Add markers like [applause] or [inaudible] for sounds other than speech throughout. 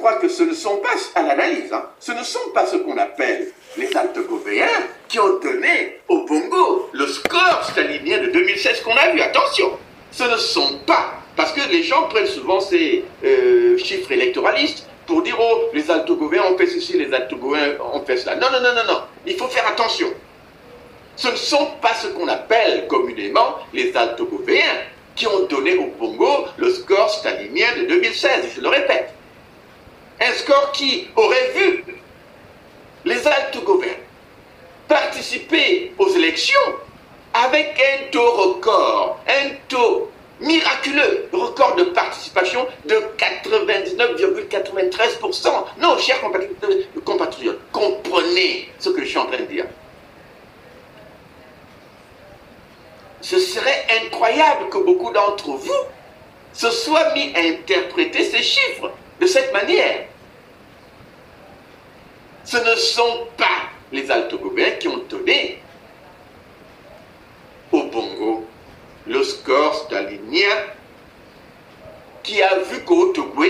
crois que ce ne sont pas, à l'analyse, hein, ce ne sont pas ce qu'on appelle les Alto-Gobéens qui ont donné au Bongo le score stalinien de 2016 qu'on a vu. Attention, ce ne sont pas, parce que les gens prennent souvent ces euh, chiffres électoralistes pour dire, oh, les Alto-Gobéens ont fait ceci, les Alto-Gobéens ont fait cela. Non, non, non, non, non, il faut faire attention. Ce ne sont pas ce qu'on appelle communément les Alto-Gobéens qui ont donné au Bongo le score stalinien de 2016, je le répète. Un score qui aurait vu les Alto-Gobéens participer aux élections avec un taux record, un taux miraculeux, record de participation de 99,93%. Non, chers compatriotes, comprenez ce que je suis en train de dire. ce serait incroyable que beaucoup d'entre vous se soient mis à interpréter ces chiffres de cette manière. Ce ne sont pas les Alto-Gobéens qui ont donné au Bongo le score stalinien qui a vu qu'au Togo,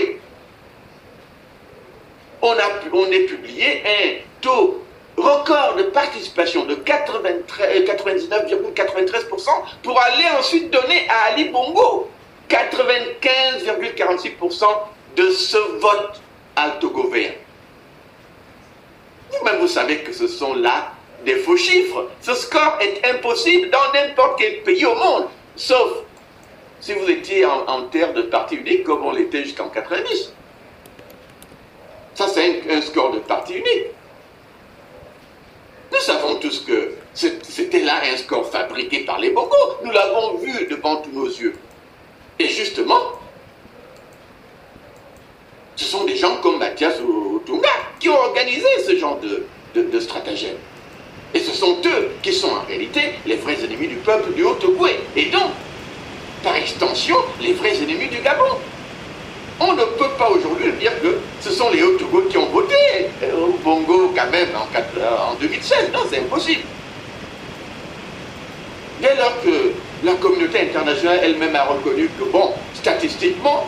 on, a, on a publié un taux record de participation de 99,93% pour aller ensuite donner à Ali Bongo 95,46% de ce vote altogovéen. Vous-même, vous savez que ce sont là des faux chiffres. Ce score est impossible dans n'importe quel pays au monde, sauf si vous étiez en, terre de parti unique comme on l'était jusqu'en 90. Ça, c'est un score de parti unique. Nous savons tous que c'était là un score fabriqué par les Bongos. Nous l'avons vu devant tous nos yeux. Et justement, ce sont des gens comme Mathias Otunga qui ont organisé ce genre de, de, stratagème. Et ce sont eux qui sont en réalité les vrais ennemis du peuple du Haut-Ogooué. Et donc, par extension, les vrais ennemis du Gabon. On ne peut pas aujourd'hui dire que ce sont les Hauts-Togo qui ont voté au Bongo quand même en, 2016. Non, c'est impossible. Dès lors que la communauté internationale elle-même a reconnu que, bon, statistiquement,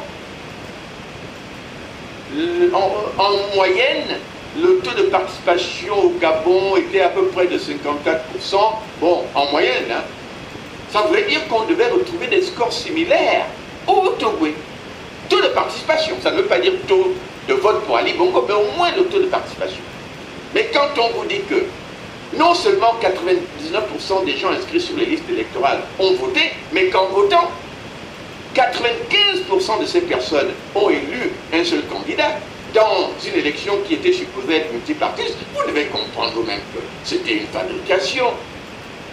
en, moyenne, le taux de participation au Gabon était à peu près de 54%. Bon, en moyenne, hein. ça voulait dire qu'on devait retrouver des scores similaires au Togo taux de participation. Ça ne veut pas dire taux de vote pour Ali Bongo, mais au moins le taux de participation. Mais quand on vous dit que non seulement 99% des gens inscrits sur les listes électorales ont voté, mais qu'en votant, 95% de ces personnes ont élu un seul candidat dans une élection qui était supposée être multipartiste, vous devez comprendre vous-même que c'était une fabrication.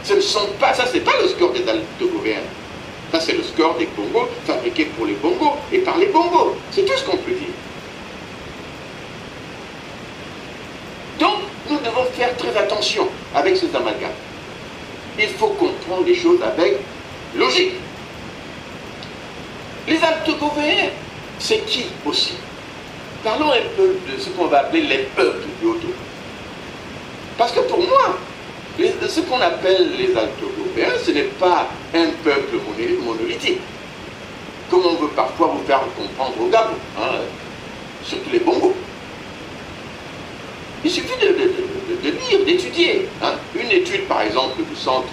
Ce ne sont pas, ça c'est pas le score des de. Ça, c'est le score des bongos, fabriqué pour les bongos et par les bongos. C'est tout ce qu'on peut dire. Donc, nous devons faire très attention avec ces amalgames. Il faut comprendre les choses avec logique. C'est qui aussi? Parlons un peu de ce qu'on va appeler les peuples du haut Parce que pour moi, ce qu'on appelle les Alto-Européens, ce n'est pas un peuple monolithique, comme on veut parfois vous faire comprendre au Gabon, hein, surtout les Bongos. Il suffit de, lire, d'étudier. Hein. Une étude, par exemple, du Centre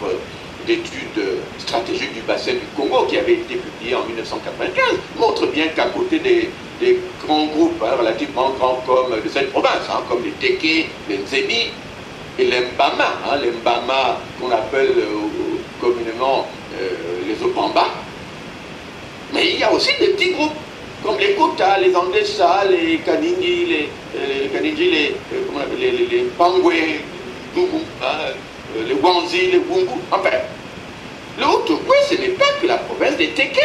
d'études stratégiques du bassin du Congo, qui avait été publiée en 1995, montre bien qu'à côté des, grands groupes hein, relativement grands comme de cette province, comme les Teke, les Nzemi, et l'Embama, hein, l'Embama qu'on appelle euh, communément euh, les Opamba. Mais il y a aussi des petits groupes, comme les Kota, les Andessa, les Kanindi, les, euh, les, les, les, les, les Pangwe, hein, les Wanzi, les Wungu, enfin. Le haut ce n'est pas que la province des Teke.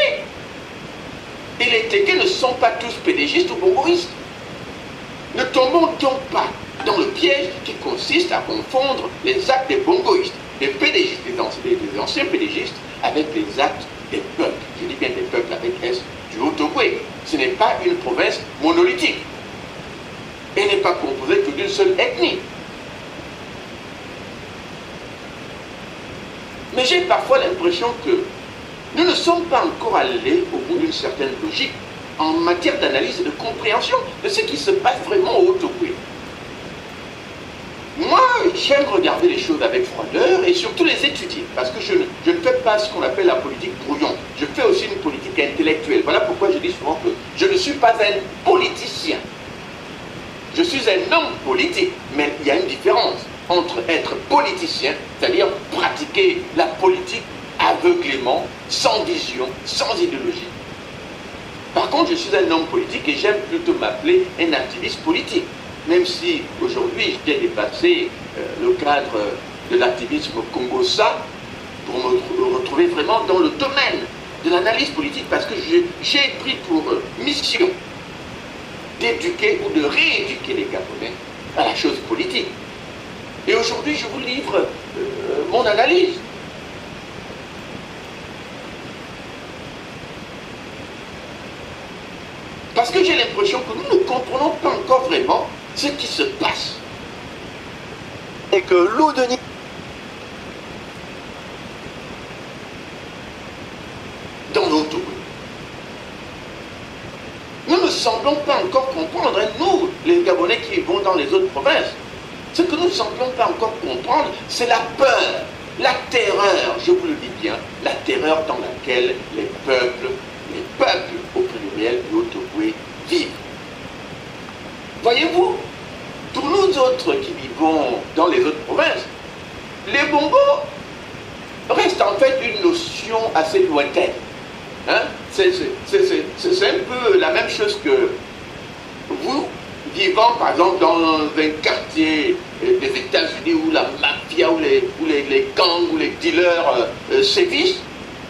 Et les Teke ne sont pas tous pédégistes ou bongoïstes. Ne tombons donc pas dans le piège qui consiste à confondre les actes des bongoïstes, des pédégistes, des anciens, pédégistes, avec les actes des peuples. Je dis bien des peuples avec S du haut Ce n'est pas une province monolithique. Elle n'est pas composée que d'une seule ethnie. Mais j'ai parfois l'impression que nous ne sommes pas encore allés au bout d'une certaine logique en matière d'analyse et de compréhension de ce qui se passe vraiment au Haut-Ogooué. Moi, j'aime regarder les choses avec froideur et surtout les étudier, parce que je ne, je ne fais pas ce qu'on appelle la politique brouillon. Je fais aussi une politique intellectuelle. Voilà pourquoi je dis souvent que je ne suis pas un politicien. Je suis un homme politique, mais il y a une différence entre être politicien, c'est-à-dire pratiquer la politique aveuglément, sans vision, sans idéologie. Par contre, je suis un homme politique et j'aime plutôt m'appeler un activiste politique même si aujourd'hui j'ai dépassé euh, le cadre de l'activisme congossa pour me retrouver vraiment dans le domaine de l'analyse politique parce que j'ai pris pour euh, mission d'éduquer ou de rééduquer les Gabonais à la chose politique. Et aujourd'hui, je vous livre euh, mon analyse. Parce que j'ai l'impression que nous ne comprenons pas encore vraiment ce qui se passe et que l'eau de dans notre Nous ne semblons pas encore comprendre, nous, les Gabonais qui vont dans les autres provinces, ce que nous ne semblons pas encore comprendre, c'est la peur, la terreur, je vous le dis bien, la terreur dans laquelle les peuples, les peuples au pluriel de Haute-Ogooué vivent. Voyez-vous, pour nous autres qui vivons dans les autres provinces, les bongos restent en fait une notion assez lointaine. Hein? C'est un peu la même chose que vivant par exemple dans un quartier des États-Unis où la mafia, où les, gangs, où les dealers euh, euh, sévissent,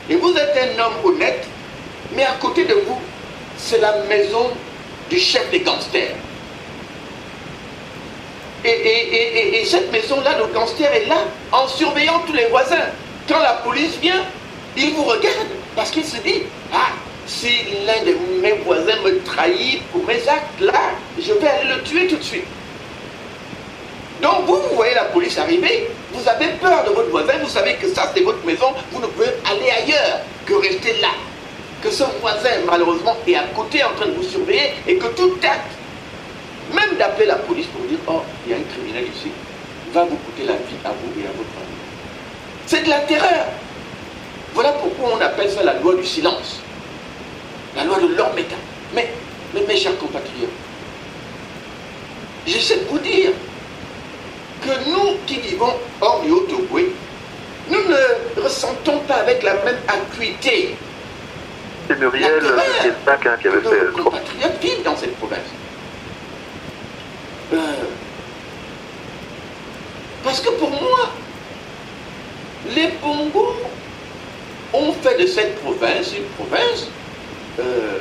et vous êtes un homme honnête, mais à côté de vous, c'est la maison du chef des gangsters. Et, cette maison-là, le gangster est là, en surveillant tous les voisins. Quand la police vient, il vous regarde, parce qu'il se dit, ah, si l'un de mes voisins me trahit pour mes actes là, je vais aller le tuer tout de suite. Donc vous, vous voyez la police arriver, vous avez peur de votre voisin, vous savez que ça c'est votre maison, vous ne pouvez aller ailleurs que rester là. Que ce voisin malheureusement est à côté en train de vous surveiller et que tout acte même d'appeler la police pour dire, oh, il y a un criminel ici, va vous coûter la vie à vous et à votre famille. C'est de la terreur. Voilà pourquoi on appelle ça la loi du silence. La loi de l'homme état. Mais, mais mes chers compatriotes, j'essaie de vous dire que nous qui vivons hors du nous ne ressentons pas avec la même acuité. C'est Muriel hein, qui avait fait. Nos compatriotes vivent dans cette province. Euh, parce que pour moi, les Bongos ont fait de cette province une province euh,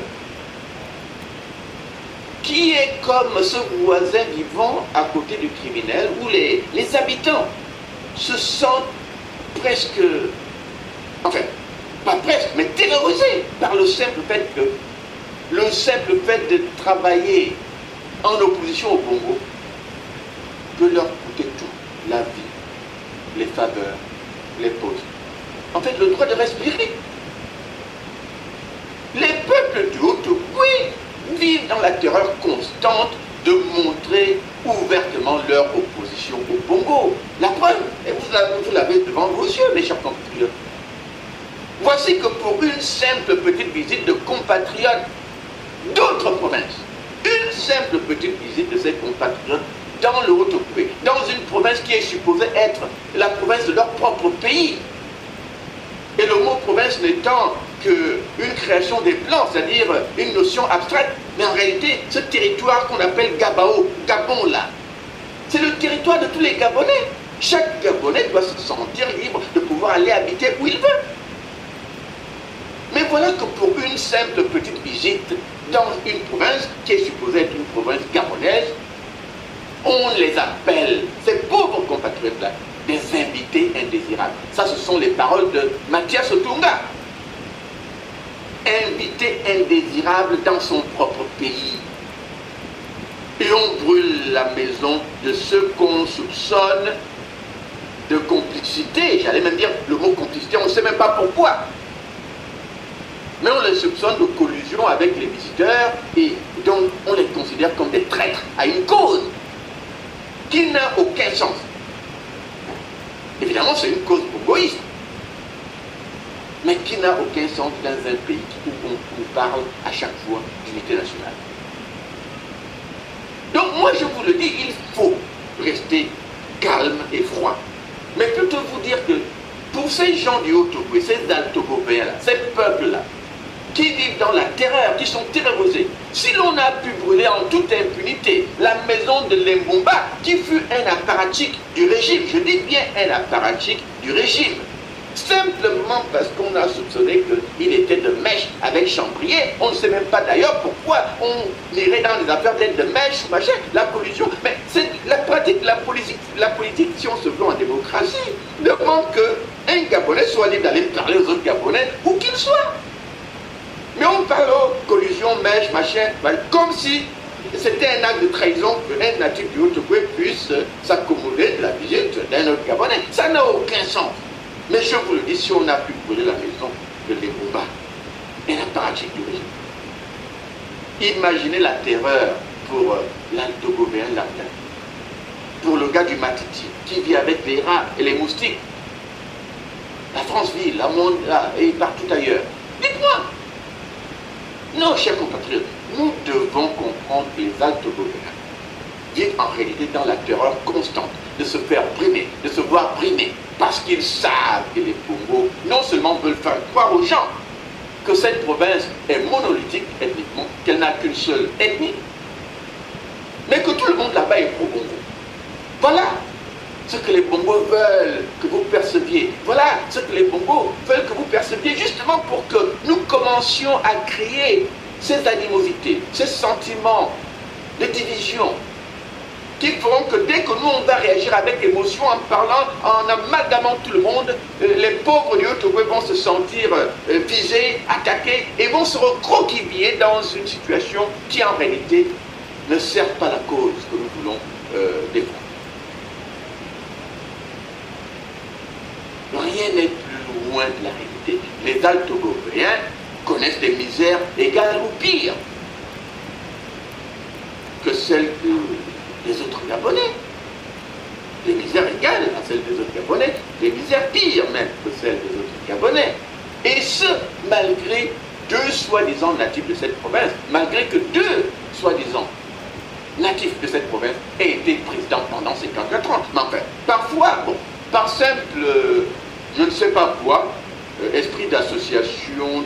qui est comme ce voisin vivant à côté du criminel, où les, les habitants se sentent presque, enfin, pas presque, mais terrorisés par le simple fait que, le simple fait de travailler en opposition au Congo peut leur coûter tout, la vie, les faveurs, les postes. En fait, le droit de respirer. Les peuples du haut oui, vivent dans la terreur constante de montrer ouvertement leur opposition au Congo. La preuve, et devant vos yeux, mes chers compatriotes. Voici que pour une simple petite visite de compatriotes d'autres provinces, une simple petite visite de ces compatriotes dans le haut dans une province qui est supposée être la province de leur propre pays. Et le mot province n'étant qu'une création des plans, c'est-à-dire une notion abstraite, mais en réalité, ce territoire qu'on appelle Gabao, Gabon là, c'est le territoire de tous les Gabonais. Chaque Gabonais doit se sentir libre de pouvoir aller habiter où il veut. Mais voilà que pour une simple petite visite dans une province qui est supposée être une province gabonaise, on les appelle, ces pauvres compatriotes-là, des invités indésirables. Ça, ce sont les paroles de Mathias Otunga. Invité indésirable dans son propre pays. Et on brûle la maison de ceux qu'on soupçonne de complicité. J'allais même dire le mot complicité, on ne sait même pas pourquoi. Mais on les soupçonne de collusion avec les visiteurs et donc on les considère comme des traîtres à une cause qui n'a aucun sens. Évidemment, c'est une cause bongoïste, mais qui n'a aucun sens dans un pays où on, parle à chaque fois d'unité nationale. Donc moi, je vous le dis, il faut rester calme et froid. Mais plutôt vous dire que pour ces gens du Haut-Togo, ces Altogobéens-là, ces peuples-là, qui vivent dans la terreur, qui sont terrorisés. Si l'on a pu brûler en toute impunité la maison de Lembomba, qui fut un apparatchik du régime, je dis bien un apparatchik du régime, simplement parce qu'on a soupçonné qu'il était de mèche avec Chambrier. On ne sait même pas d'ailleurs pourquoi on irait dans les affaires d'être de mèche machin. La pollution, mais c'est la pratique, la politique, la politique, si on se veut en démocratie, demande qu'un Gabonais soit libre d'aller parler aux autres Gabonais, où qu'ils soient. Mais on parle de collusion, mèche, machin, comme si c'était un acte de trahison qu'un natif du Haut-Ogooué puisse s'accommoder de la visite d'un autre Gabonais. Ça n'a aucun sens. Mais je vous le dis, si on a pu brûler la maison de Lebouba, et la pratique du régime, imaginez la terreur pour euh, l'altogobéen latin, pour le gars du Matiti, qui vit avec les rats et les moustiques. La France vit, la monde, là, et partout ailleurs. Dites-moi, non, chers compatriotes, nous devons comprendre que les altogobéens vivent en réalité dans la terreur constante de se faire brimer, de se voir brimer, parce qu'ils savent que les Congo non seulement veulent faire croire aux gens que cette province est monolithique ethniquement, qu'elle n'a qu'une seule ethnie, mais que tout le monde là-bas est pro-Congo. Voilà ce que les Bongos veulent que vous perceviez. Voilà ce que les Bongos veulent que vous perceviez, justement pour que nous commencions à créer ces animosités, ces sentiments de division, qui feront que dès que nous, on va réagir avec émotion en parlant, en amalgamant tout le monde, euh, les pauvres du haut vont se sentir euh, visés, attaqués et vont se recroqueviller dans une situation qui en réalité ne sert pas la cause que nous voulons euh, défendre. Rien n'est plus loin de la réalité. Les Altogobéens connaissent des misères égales ou pires que celles que les autres Gabonais. Des misères égales à celles des autres Gabonais, des misères pires même que celles des autres Gabonais. Et ce, malgré deux soi-disant natifs de cette province, malgré que deux soi-disant natifs de cette province aient été présidents pendant ces 44 ans. Mais enfin, parfois, bon, par simple, je ne sais pas quoi, euh, esprit d'association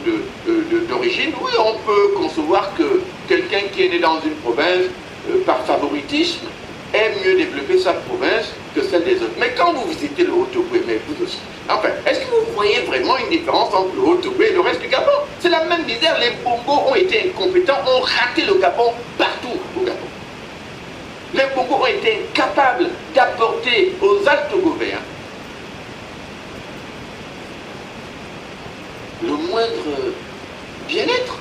d'origine, de, oui, on peut concevoir que quelqu'un qui est né dans une province euh, par favoritisme, aime mieux développer sa province que celle des autres. Mais quand vous visitez le Haut-Togo, mais vous aussi, enfin, est-ce que vous voyez vraiment une différence entre le Haut-Togo et le reste du Gabon? C'est la même misère, les Bongos ont été incompétents, ont raté le Gabon partout au Gabon. Les Bongos ont été incapables d'apporter aux Altogovéens le moindre bien-être.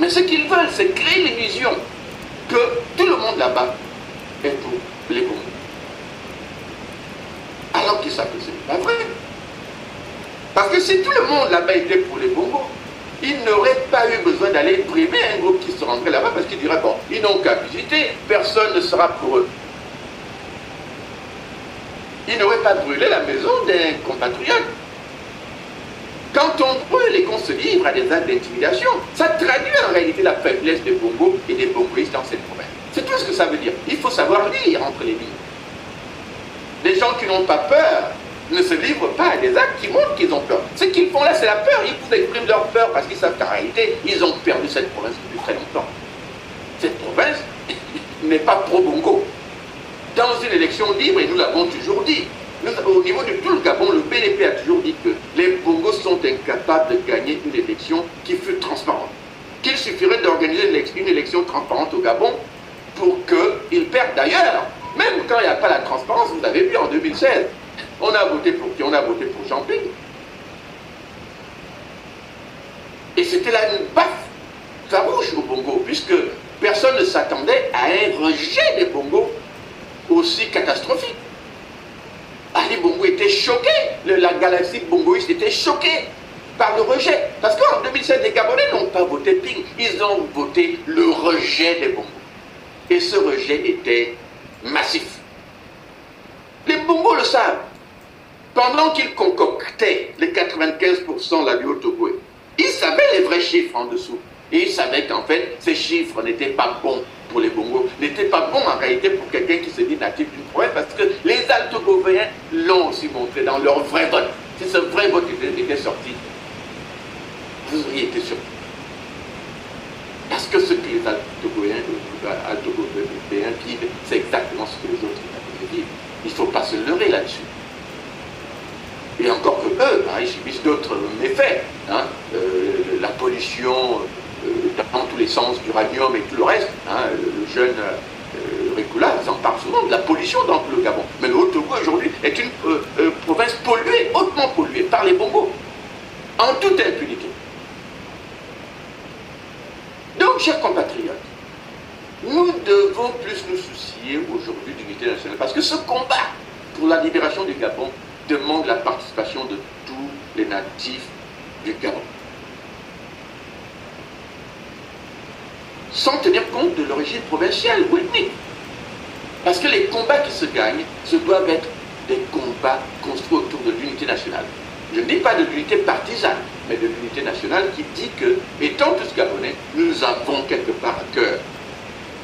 Mais ce qu'ils veulent, c'est créer l'illusion que tout le monde là-bas est pour les Congos. Alors qu'ils savent que ce n'est pas vrai. Parce que si tout le monde là-bas était pour les Congos, ils n'auraient pas eu besoin d'aller priver un groupe qui se rendrait là-bas parce qu'ils diraient, bon, ils n'ont qu'à visiter, personne ne sera pour eux. Ils n'auraient pas brûlé la maison d'un compatriote quand on qu'on se livre à des actes d'intimidation, ça traduit en réalité la faiblesse des Bongo et des Bongoïstes dans cette province. C'est tout ce que ça veut dire. Il faut savoir lire entre les lignes. Les gens qui n'ont pas peur ne se livrent pas à des actes qui montrent qu'ils ont peur. Ce qu'ils font là, c'est la peur. Ils vous expriment leur peur parce qu'ils savent qu'en réalité, ils ont perdu cette province depuis très longtemps. Cette province [laughs] n'est pas pro-Bongo. Dans une élection libre, et nous l'avons toujours dit, au niveau de tout le Gabon, le PNP a toujours dit que les Bongos sont incapables de gagner une élection qui fut transparente. Qu'il suffirait d'organiser une élection transparente au Gabon pour qu'ils perdent d'ailleurs. Même quand il n'y a pas la transparence, vous avez vu en 2016, on a voté pour qui? On a voté pour Champagne. Et c'était là une baffe farouche au Bongo, puisque personne ne s'attendait à un rejet des Bongos aussi catastrophique. Ali Bongo était choqué, la galaxie bongoïste était choquée par le rejet. Parce qu'en 2007, les Gabonais n'ont pas voté Ping, ils ont voté le rejet des Bongos. Et ce rejet était massif. Les Bongos le savent. Pendant qu'ils concoctaient les 95% la Haut-Togo, ils savaient les vrais chiffres en dessous. Et ils savaient qu'en fait, ces chiffres n'étaient pas bons pour les Bongos, n'étaient pas bons en réalité pour quelqu'un qui se dit natif d'une province, parce que les Altogovéens l'ont aussi montré dans leur vrai vote. Si ce vrai vote était sorti, vous auriez été surpris. Parce que ce que les Altogovéens vivent, c'est exactement ce que les autres vivent. Il ne faut pas se leurrer là-dessus. Et encore que eux, hein, ils subissent d'autres méfaits. Hein, euh, la pollution dans tous les sens, d'uranium et tout le reste. Hein, le jeune euh, Ricula, en parle souvent de la pollution dans le Gabon. Mais le Haut-Togo aujourd'hui est une province polluée, hautement polluée par les bongos, en toute impunité. Donc, chers compatriotes, nous devons plus nous soucier aujourd'hui d'unité nationale. Parce que ce combat pour la libération du Gabon demande la participation de tous les natifs du Gabon. Sans tenir compte de l'origine provinciale ou ethnique. Parce que les combats qui se gagnent, ce doivent être des combats construits autour de l'unité nationale. Je ne dis pas de l'unité partisane, mais de l'unité nationale qui dit que, étant tous Gabonais, nous avons quelque part à cœur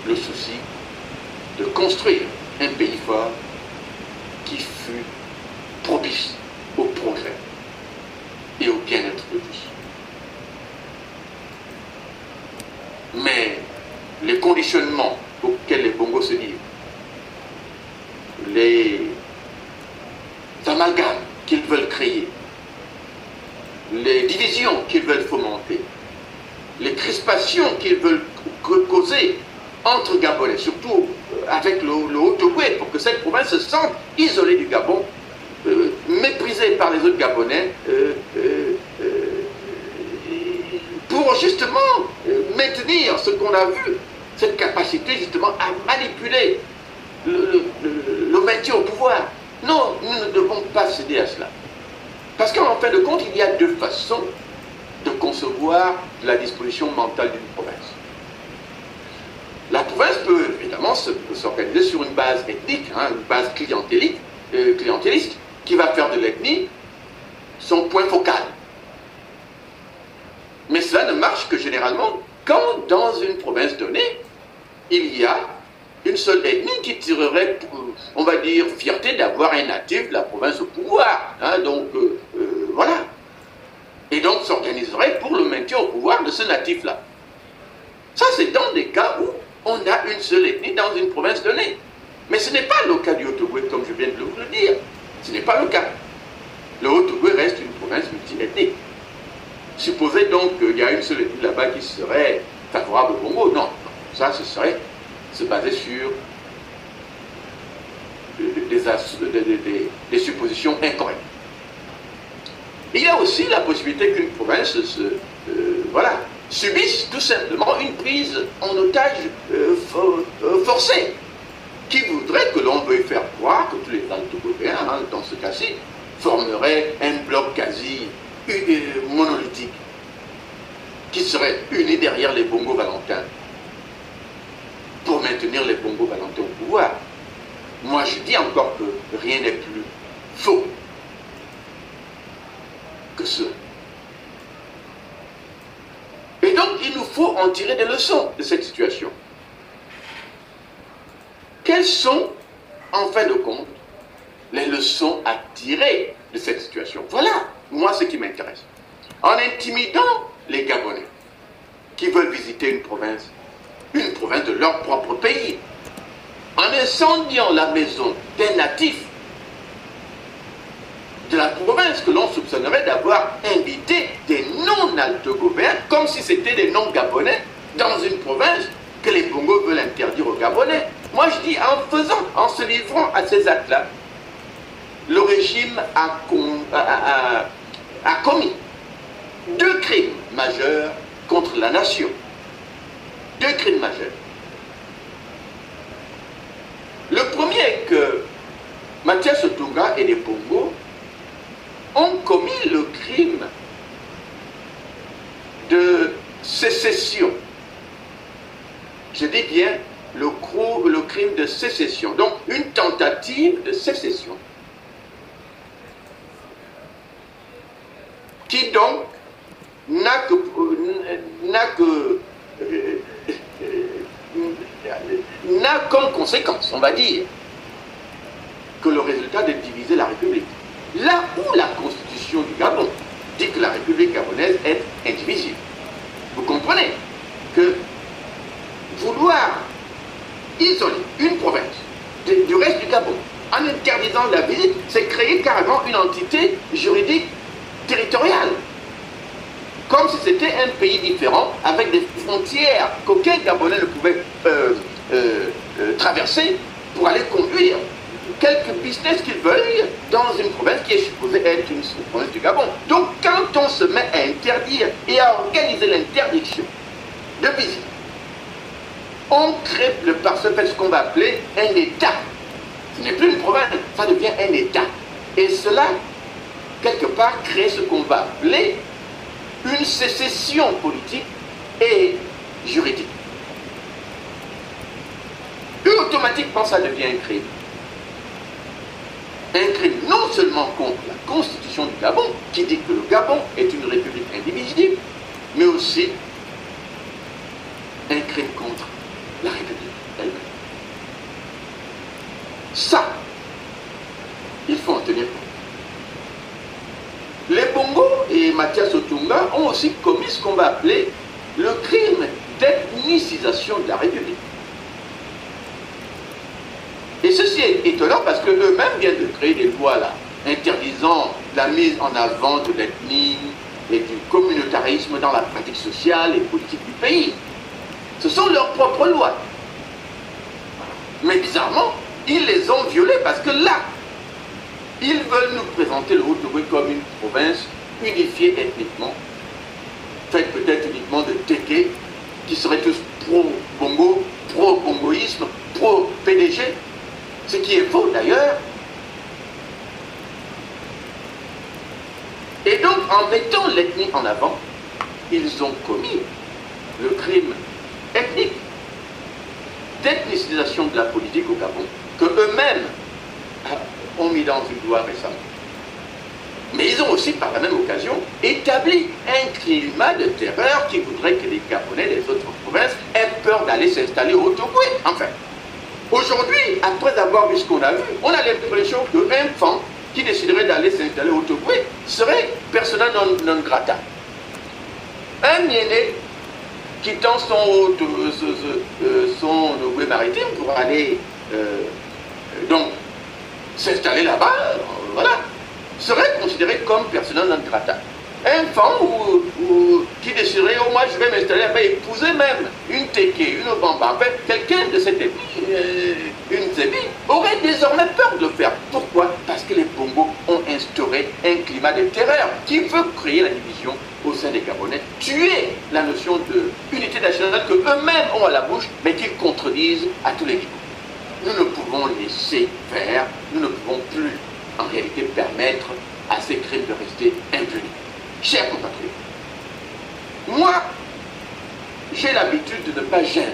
le souci de construire un pays fort qui fut propice au progrès et au bien-être de tous. Mais les conditionnements auxquels les bongos se livrent, les amalgames qu'ils veulent créer, les divisions qu'ils veulent fomenter, les crispations qu'ils veulent causer entre Gabonais, surtout avec le, Haut-Togo, pour que cette province se sente isolée du Gabon, euh, méprisée par les autres Gabonais, euh, euh, pour justement maintenir ce qu'on a vu, cette capacité justement à manipuler le, maintien au pouvoir. Non, nous ne devons pas céder à cela. Parce qu'en fin de compte, il y a deux façons de concevoir la disposition mentale d'une province. La province peut évidemment s'organiser sur une base ethnique, hein, une base euh, clientéliste, qui va faire de l'ethnie son point focal. Mais cela ne marche que généralement quand dans une province donnée, il y a une seule ethnie qui tirerait, on va dire, fierté d'avoir un natif de la province au pouvoir. Hein, donc, euh, euh, voilà. Et donc s'organiserait pour le maintien au pouvoir de ce natif-là. Ça, c'est dans des cas où on a une seule ethnie dans une province donnée. Mais ce n'est pas le cas du Haut-Togo, comme je viens de vous le dire. Ce n'est pas le cas. Le Haut-Togo reste une province multiethnique. Supposez donc qu'il y a une seule ethnie là-bas qui serait favorable au Congo. Non, ça, ce serait se baser sur des, suppositions incorrectes. Il y a aussi la possibilité qu'une province euh, voilà, subissent tout simplement une prise en otage euh, euh, forcée, qui voudrait que l'on veuille faire croire que tous les Alto-Européens, hein, dans ce cas-ci, formeraient un bloc quasi monolithique, qui serait uni derrière les Bongo Valentins, pour maintenir les Bongo Valentins au pouvoir. Moi, je dis encore que rien n'est plus faux que ce et donc, il nous faut en tirer des leçons de cette situation. Quelles sont, en fin de compte, les leçons à tirer de cette situation? Voilà, moi, ce qui m'intéresse. En intimidant les Gabonais qui veulent visiter une province, une province de leur propre pays, en incendiant la maison des natifs de la province que l'on soupçonnerait d'avoir invité des non-altogovéens comme si c'était des non-gabonais dans une province que les Congos veulent interdire aux Gabonais. Moi je dis en faisant, en se livrant à ces actes-là, le régime a commis deux crimes majeurs contre la nation. Deux crimes majeurs. Le premier est que Mathias Otunga et les Pongo ont commis le crime de sécession. Je dis bien le crime de sécession. Donc une tentative de sécession. Qui donc n'a que, n'a que n'a comme conséquence, on va dire, que le résultat de diviser la République. Là où la constitution du Gabon dit que la République gabonaise est indivisible. Vous comprenez que vouloir isoler une province du reste du Gabon en interdisant la visite, c'est créer carrément une entité juridique territoriale. Comme si c'était un pays différent avec des frontières qu'aucun Gabonais ne pouvait euh, euh, euh, traverser pour aller conduire quelques business qu'ils veulent dans une province qui est supposée être une province du Gabon. Donc quand on se met à interdire et à organiser l'interdiction de visite, on crée le par ce qu'on va appeler un État. Ce n'est plus une province, ça devient un État. Et cela, quelque part, crée ce qu'on va appeler une sécession politique et juridique. Et automatiquement, ça devient un crime un crime non seulement contre la constitution du Gabon, qui dit que le Gabon est une république indivisible, mais aussi un crime contre la république elle-même. Ça, il faut en tenir compte. Les Bongo et Mathias Otunga ont aussi commis ce qu'on va appeler le crime d'ethnicisation de la République. Et ceci est étonnant parce qu'eux-mêmes viennent de créer des lois interdisant la mise en avant de l'ethnie et du communautarisme dans la pratique sociale et politique du pays. Ce sont leurs propres lois. Mais bizarrement, ils les ont violées parce que là, ils veulent nous présenter le Haut-Togo comme une province unifiée ethniquement, faite peut-être uniquement de Teke, qui seraient tous pro-Bongo, pro-Bongoïsme, pro-PDG, ce qui est faux d'ailleurs. Et donc, en mettant l'ethnie en avant, ils ont commis le crime ethnique d'ethnicisation de la politique au Gabon, que eux-mêmes ont mis dans une loi récemment. Mais ils ont aussi, par la même occasion, établi un climat de terreur qui voudrait que les Gabonais des autres provinces aient peur d'aller s'installer au Togo. Enfin, Aujourd'hui, après avoir vu ce qu'on a vu, on a l'impression qu'un enfant qui déciderait d'aller s'installer au Togo serait persona non, grata. Un aîné quittant son, euh, son maritime pour aller euh, donc s'installer là-bas, voilà, serait considéré comme persona non grata un femme ou, qui déciderait, oh moi je vais m'installer là-bas, épouser même une Teke, une Bamba, quelqu'un de cette ethnie, euh, une Zébi, aurait désormais peur de le faire. Pourquoi? Parce que les Bongo ont instauré un climat de terreur qui veut créer la division au sein des Gabonais, tuer la notion d'unité nationale que eux-mêmes ont à la bouche, mais qu'ils contredisent à tous les niveaux. Nous ne pouvons laisser faire, nous ne pouvons plus en réalité permettre à ces crimes de rester impunis. Chers compatriotes, moi, j'ai l'habitude de ne pas gêner.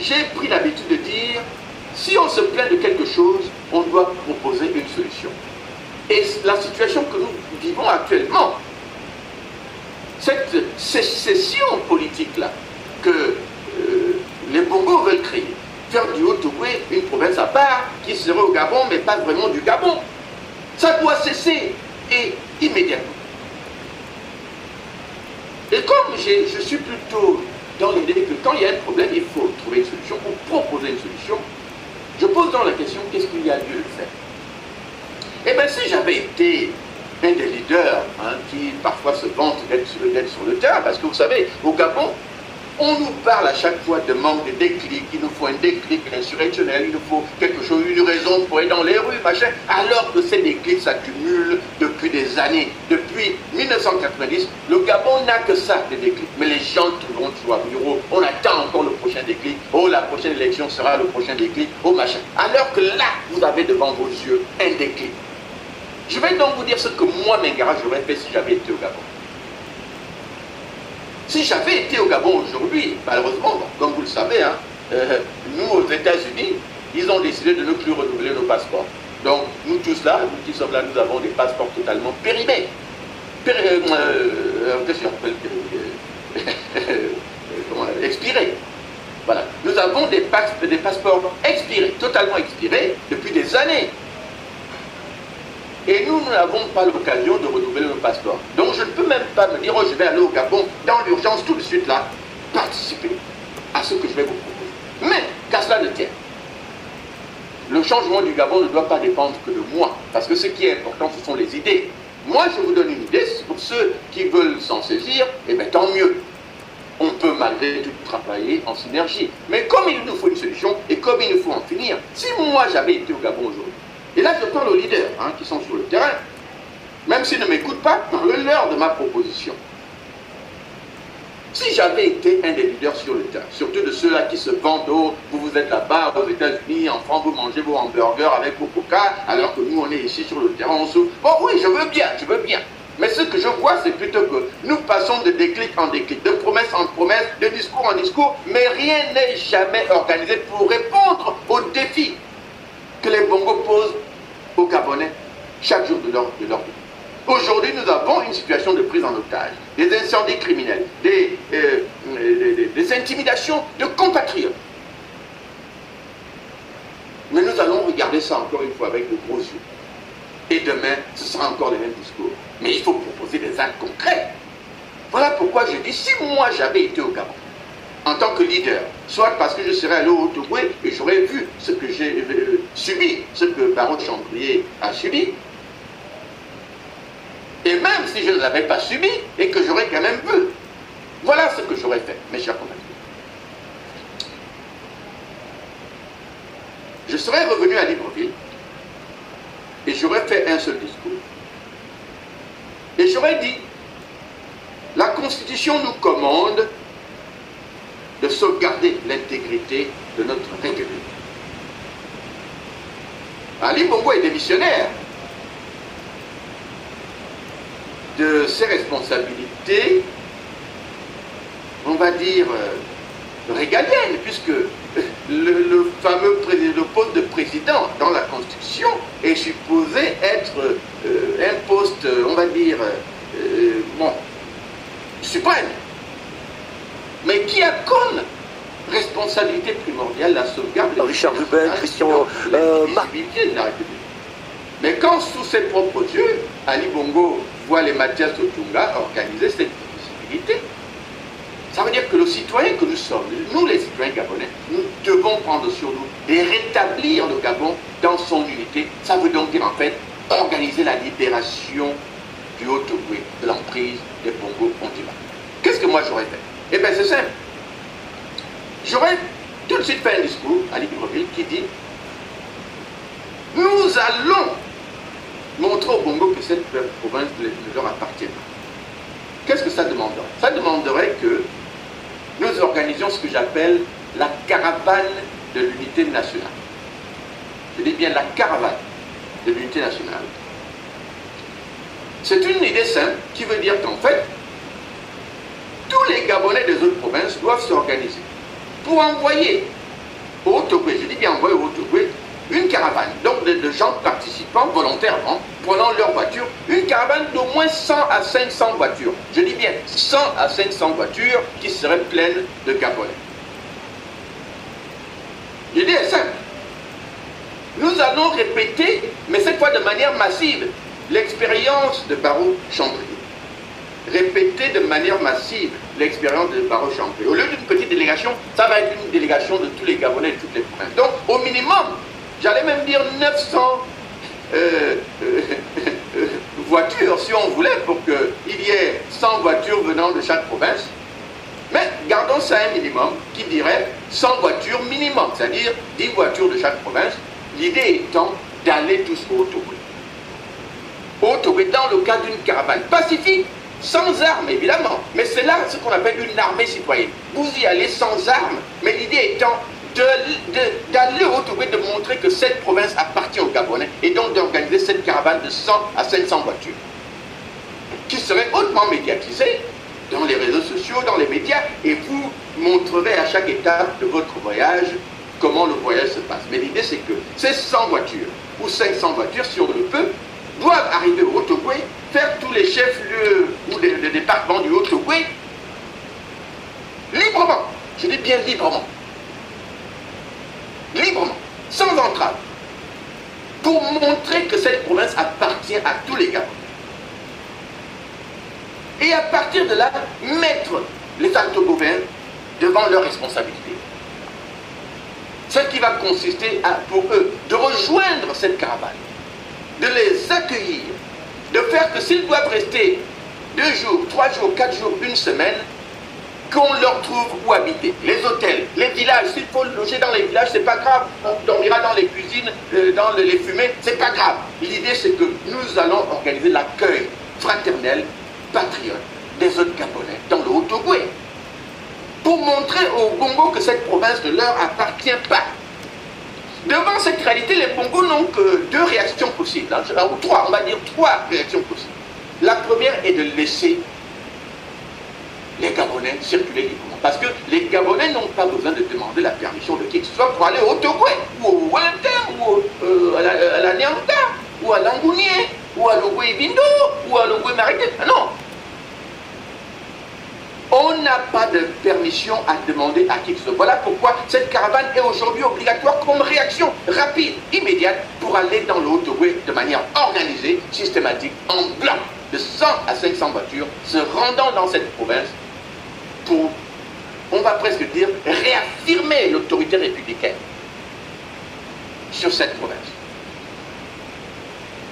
J'ai pris l'habitude de dire, si on se plaint de quelque chose, on doit proposer une solution. Et la situation que nous vivons actuellement, cette sécession politique-là que euh, les Bongos veulent créer, faire du Haut-Togo une province à part qui serait au Gabon, mais pas vraiment du Gabon, ça doit cesser et immédiatement. Et comme je suis plutôt dans l'idée que quand il y a un problème, il faut trouver une solution ou proposer une solution, je pose donc la question, qu'est-ce qu'il y a lieu de faire? Eh bien, si j'avais été un des leaders hein, qui parfois se vante d'être sur le terrain, parce que vous savez, au Gabon, on nous parle à chaque fois de manque de déclic, il nous faut un déclic insurrectionnel, il nous faut quelque chose, une raison pour aller dans les rues, machin, alors que ces déclics s'accumulent depuis des années. Depuis 1990, le Gabon n'a que ça, des déclics. Mais les gens trouveront toujours à bureau, on attend encore le prochain déclic, oh la prochaine élection sera le prochain déclic, oh machin. Alors que là, vous avez devant vos yeux un déclic. Je vais donc vous dire ce que moi, Mengara, j'aurais fait si j'avais été au Gabon. Si j'avais été au Gabon aujourd'hui, malheureusement, comme vous le savez, hein, euh, nous aux États-Unis, ils ont décidé de ne plus renouveler nos passeports. Donc nous tous là, nous qui sommes là, nous avons des passeports totalement périmés. Péri Qu'est-ce qu'on appelle Expirés. Voilà. Nous avons des, des passeports expirés, totalement expirés, depuis des années. Et nous, nous n'avons pas l'occasion de renouveler nos passeports. Donc je ne peux même pas me dire, oh, je vais aller au Gabon dans l'urgence tout de suite là, participer à ce que je vais vous proposer. Mais, qu'à cela ne tienne, le changement du Gabon ne doit pas dépendre que de moi, parce que ce qui est important, ce sont les idées. Moi, je vous donne une idée, pour ceux qui veulent s'en saisir, eh bien tant mieux. On peut malgré tout travailler en synergie. Mais comme il nous faut une solution et comme il nous faut en finir, si moi j'avais été au Gabon aujourd'hui, et là je parle aux leaders hein, qui sont sur le terrain, même s'ils ne m'écoutent pas, parlez-leur de ma proposition. Si j'avais été un des leaders sur le terrain, surtout de ceux-là qui se vendent, oh, vous vous êtes là-bas aux États-Unis, en France, vous mangez vos hamburgers avec vos coca, alors que nous on est ici sur le terrain, on souffre. Bon, oui, je veux bien, je veux bien. Mais ce que je vois, c'est plutôt que nous passons de déclic en déclic, de promesse en promesse, de discours en discours, mais rien n'est jamais organisé pour répondre aux défis que les bongos posent aux Gabonais chaque jour de leur, de leur vie. Aujourd'hui, nous avons une situation de prise en otage, des incendies criminels, des, euh, des, des intimidations de compatriotes. Mais nous allons regarder ça encore une fois avec de gros yeux. Et demain, ce sera encore le même discours. Mais il faut proposer des actes concrets. Voilà pourquoi je dis, si moi j'avais été au Gabon, en tant que leader, soit parce que je serais allé au Tougoué et j'aurais vu ce que j'ai euh, subi, ce que Baron de a subi, et même si je ne l'avais pas subi et que j'aurais quand même vu, voilà ce que j'aurais fait, mes chers compatriotes. Je serais revenu à Libreville et j'aurais fait un seul discours. Et j'aurais dit, la Constitution nous commande de sauvegarder l'intégrité de notre République. Ali Bongo est démissionnaire de ses responsabilités, on va dire, euh, régaliennes, puisque le, fameux le poste de président dans la Constitution est supposé être euh, un poste, on va dire, euh, bon, suprême, mais qui a comme responsabilité primordiale la sauvegarde de Richard Christian de la République. Mais quand sous ses propres yeux, Ali Bongo voit les Mathias Otunga organiser cette possibilité, ça veut dire que le citoyen que nous sommes, nous les citoyens gabonais, nous devons prendre sur nous et rétablir le Gabon dans son unité. Ça veut donc dire en fait organiser la libération du Haut-Ogooué, de l'emprise des Bongo Ondima. Qu'est-ce que moi j'aurais fait? Eh bien c'est simple. J'aurais tout de suite fait un discours à Libreville qui dit Nous allons montrer au Bongo que cette province ne leur appartient pas. Qu'est-ce que ça demanderait? Ça demanderait que nous organisions ce que j'appelle la caravane de l'unité nationale. Je dis bien la caravane de l'unité nationale. C'est une idée simple qui veut dire qu'en fait, tous les Gabonais des autres provinces doivent s'organiser pour envoyer au Togoué, je dis bien envoyer au Togoué, une caravane, donc de, gens participant volontairement, prenant leur voiture, une caravane d'au moins 100 à 500 voitures. Je dis bien 100 à 500 voitures qui seraient pleines de Gabonais. L'idée est simple. Nous allons répéter, mais cette fois de manière massive, l'expérience de Barreau Chambry. Répéter de manière massive l'expérience de Barreau Chambry. Au lieu d'une petite délégation, ça va être une délégation de tous les Gabonais de toutes les provinces. Donc, au minimum, j'allais même dire 900 euh, euh, [laughs] voitures, si on voulait, pour qu'il y ait 100 voitures venant de chaque province. Mais gardons ça un minimum qui dirait 100 voitures minimum, c'est-à-dire 10 voitures de chaque province. L'idée étant d'aller tous au Togo. Au Togo, dans le cadre d'une caravane pacifique, sans armes évidemment, mais c'est là ce qu'on appelle une armée citoyenne. Vous y allez sans armes, mais l'idée étant d'aller au Togo de montrer que cette province appartient aux Gabonais et donc d'organiser cette caravane de 100 à 500 voitures qui serait hautement médiatisée dans les réseaux sociaux, dans les médias, et vous montrerez à chaque étape de votre voyage comment le voyage se passe. Mais l'idée, c'est que ces 100 voitures, ou 500 voitures, si on le peut, doivent arriver au Haut-Ogooué, faire tous les chefs-lieux ou les, départements du Haut-Ogooué librement. Je dis bien librement. Librement, sans entrave, pour montrer que cette province appartient à tous les Gabonais. Et à partir de là, mettre les Altogoviens devant leurs responsabilités. Ce qui va consister pour eux de rejoindre cette caravane, de les accueillir, de faire que s'ils doivent rester deux jours, trois jours, quatre jours, une semaine, qu'on leur trouve où habiter. Les hôtels, les villages, s'il faut loger dans les villages, c'est pas grave. On dormira dans les cuisines, euh, dans les fumées, c'est pas grave. L'idée, c'est que nous allons organiser l'accueil fraternel, patriote des autres Gabonais dans le Haut-Ogooué. Pour montrer aux Bongo que cette province ne leur appartient pas. Devant cette réalité, les Bongos n'ont que deux réactions possibles, hein, ou trois, on va dire trois réactions possibles. La première est de laisser Circuler librement. Parce que les Gabonais n'ont pas besoin de demander la permission de qui que ce soit pour aller au Togoué, ou au ou euh, à, la, à la ou à Langounier, ou à Logoué Bindo, ou à Logoué Marité. Ah non On n'a pas de permission à demander à qui que ce soit. Voilà pourquoi cette caravane est aujourd'hui obligatoire comme réaction rapide, immédiate, pour aller dans le Haut-Togoué de manière organisée, systématique, en bloc de 100 à 500 voitures, se rendant dans cette province pour, on va presque dire, réaffirmer l'autorité républicaine sur cette province.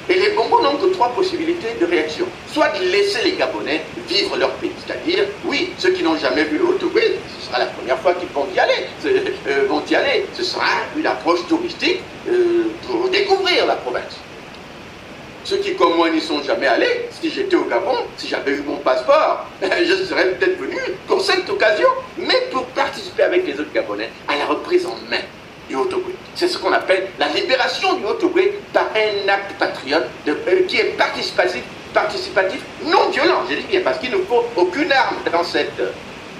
Et les Bongos n'ont que trois possibilités de réaction. Soit de laisser les Gabonais vivre leur pays, c'est-à-dire, oui, ceux qui n'ont jamais vu le ce sera la première fois qu'ils vont y aller, euh. Ce sera une approche touristique euh, pour découvrir la province. Ceux qui, comme moi, n'y sont jamais allés, si j'étais au Gabon, si j'avais eu mon passeport, [laughs] je serais peut-être venu pour cette occasion, mais pour participer avec les autres Gabonais à la reprise en main du Haut-Ogooué. C'est ce qu'on appelle la libération du Haut-Ogooué par un acte patriote euh, qui est participatif, participatif, non violent, je dis bien, parce qu'il ne faut aucune arme dans cette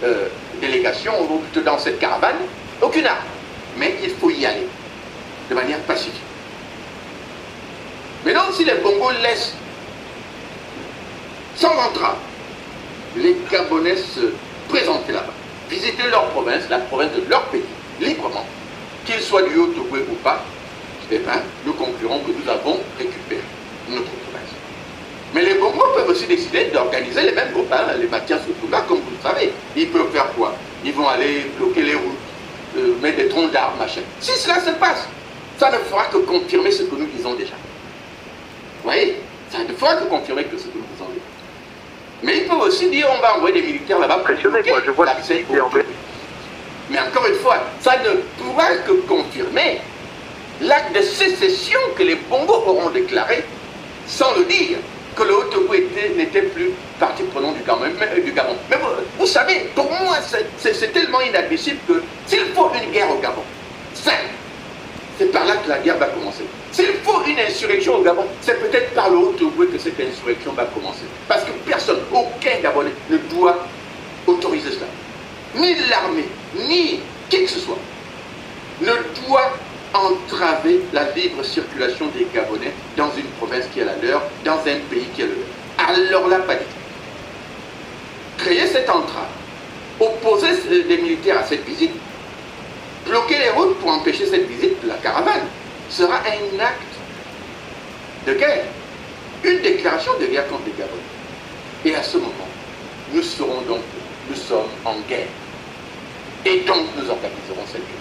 euh, délégation, ou plutôt dans cette caravane, aucune arme. Mais il faut y aller, de manière pacifique. Maintenant, si les Bongos laissent sans entrave les Gabonais se présenter là-bas, visiter leur province, la province de leur pays, librement, qu'ils soient du Haut-Ogooué ou pas, eh bien, nous conclurons que nous avons récupéré notre province. Mais les Bongos peuvent aussi décider d'organiser les mêmes groupes, hein, les Mathias là, comme vous le savez. Ils peuvent faire quoi? Ils vont aller bloquer les routes, euh, mettre des troncs d'arbres, machin. Si cela se passe, ça ne fera que confirmer ce que nous disons déjà. Vous voyez Ça ne fera que confirmer que ce que nous déjà. Mais ils peuvent aussi dire on va envoyer des militaires là-bas pour Impressionné, quoi. Je vois l'accès. Mais encore une fois, ça ne pourra que confirmer l'acte de sécession que les Bongos auront déclaré, sans le dire, que le était- n'était plus partie prenante du Gabon. Mais, du Gabon. Mais vous, vous savez, pour moi, c'est tellement inadmissible que s'il faut une guerre au Gabon, simple, c'est par là que la guerre va commencer. S'il faut une insurrection au Gabon, c'est peut-être par le Haut-Ogooué que cette insurrection va commencer. Parce que personne, aucun Gabonais ne doit autoriser cela. Ni l'armée, ni qui que ce soit, ne doit entraver la libre circulation des Gabonais dans une province qui est la leur, dans un pays qui est le leur. Alors là, pas. Créer cette entrave, opposer des militaires à cette visite, bloquer les routes pour empêcher cette visite de la caravane, sera un acte de guerre, une déclaration de guerre contre les Gabonais. Et à ce moment, nous serons donc, nous sommes en guerre. Et donc nous organiserons cette guerre.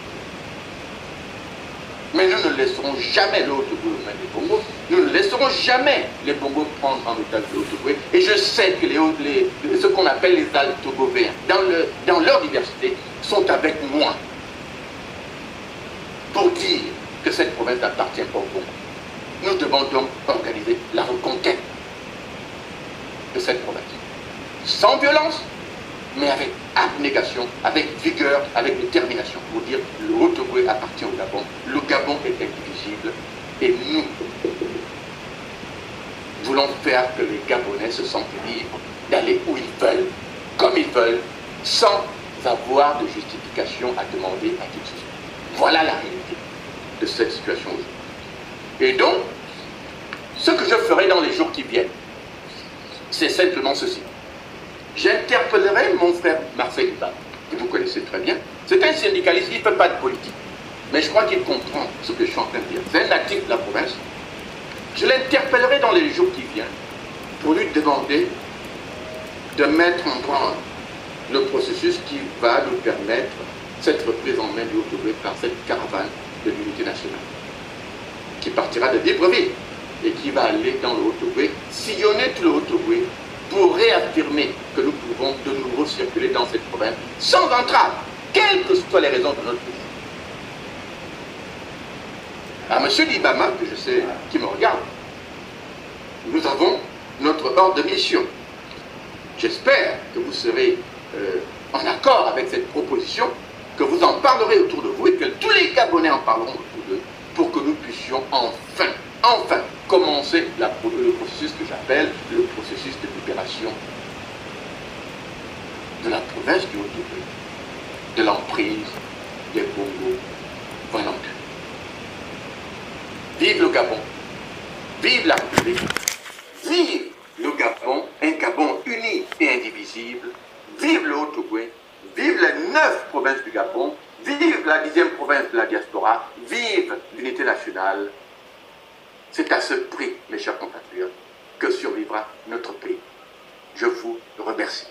Mais nous ne laisserons jamais le mains des Bongos. Nous ne laisserons jamais les Bongos prendre en otage le Haut-Ogooué. Et je sais que les, les- ce qu'on appelle les Altogovéens, dans, le, dans leur diversité, sont avec moi pour dire que cette province n'appartient pas aux Bongos. Nous devons donc organiser la reconquête de cette province. Sans violence, mais avec abnégation, avec vigueur, avec détermination, pour dire le Haut-Ogooué appartient au Gabon, le Gabon est indivisible, et nous voulons faire que les Gabonais se sentent libres d'aller où ils veulent, comme ils veulent, sans avoir de justification à demander à qui que ce soit. Voilà la réalité de cette situation aujourd'hui. Et donc, ce que je ferai dans les jours qui viennent, c'est simplement ceci. J'interpellerai mon frère Marcel Hubert, que vous connaissez très bien. C'est un syndicaliste, il ne fait pas de politique. Mais je crois qu'il comprend ce que je suis en train de dire. C'est un actif de la province. Je l'interpellerai dans les jours qui viennent pour lui demander de mettre en branle le processus qui va nous permettre cette reprise en main du haut par cette caravane de l'unité nationale, qui partira de Libreville et qui va aller dans le Haut-Ogooué, sillonner le Haut-Ogooué pour réaffirmer que nous pouvons de nouveau circuler dans cette province sans entrave, quelles que soient les raisons de notre pays. À M. Libama, que je sais qui me regarde, nous avons notre ordre de mission. J'espère que vous serez euh, en accord avec cette proposition, que vous en parlerez autour de vous et que tous les Gabonais en parleront autour d'eux pour que nous puissions enfin, enfin commencer la, le processus que j'appelle le processus de libération de la province du haut de l'emprise des Congo voyons Vive le Gabon, vive la République, vive le Gabon, un Gabon uni et indivisible, vive le Haut-Ogooué, vive les neuf provinces du Gabon, vive la dixième province de la diaspora, vive l'unité nationale. C'est à ce prix, mes chers compatriotes, que survivra notre pays. Je vous remercie.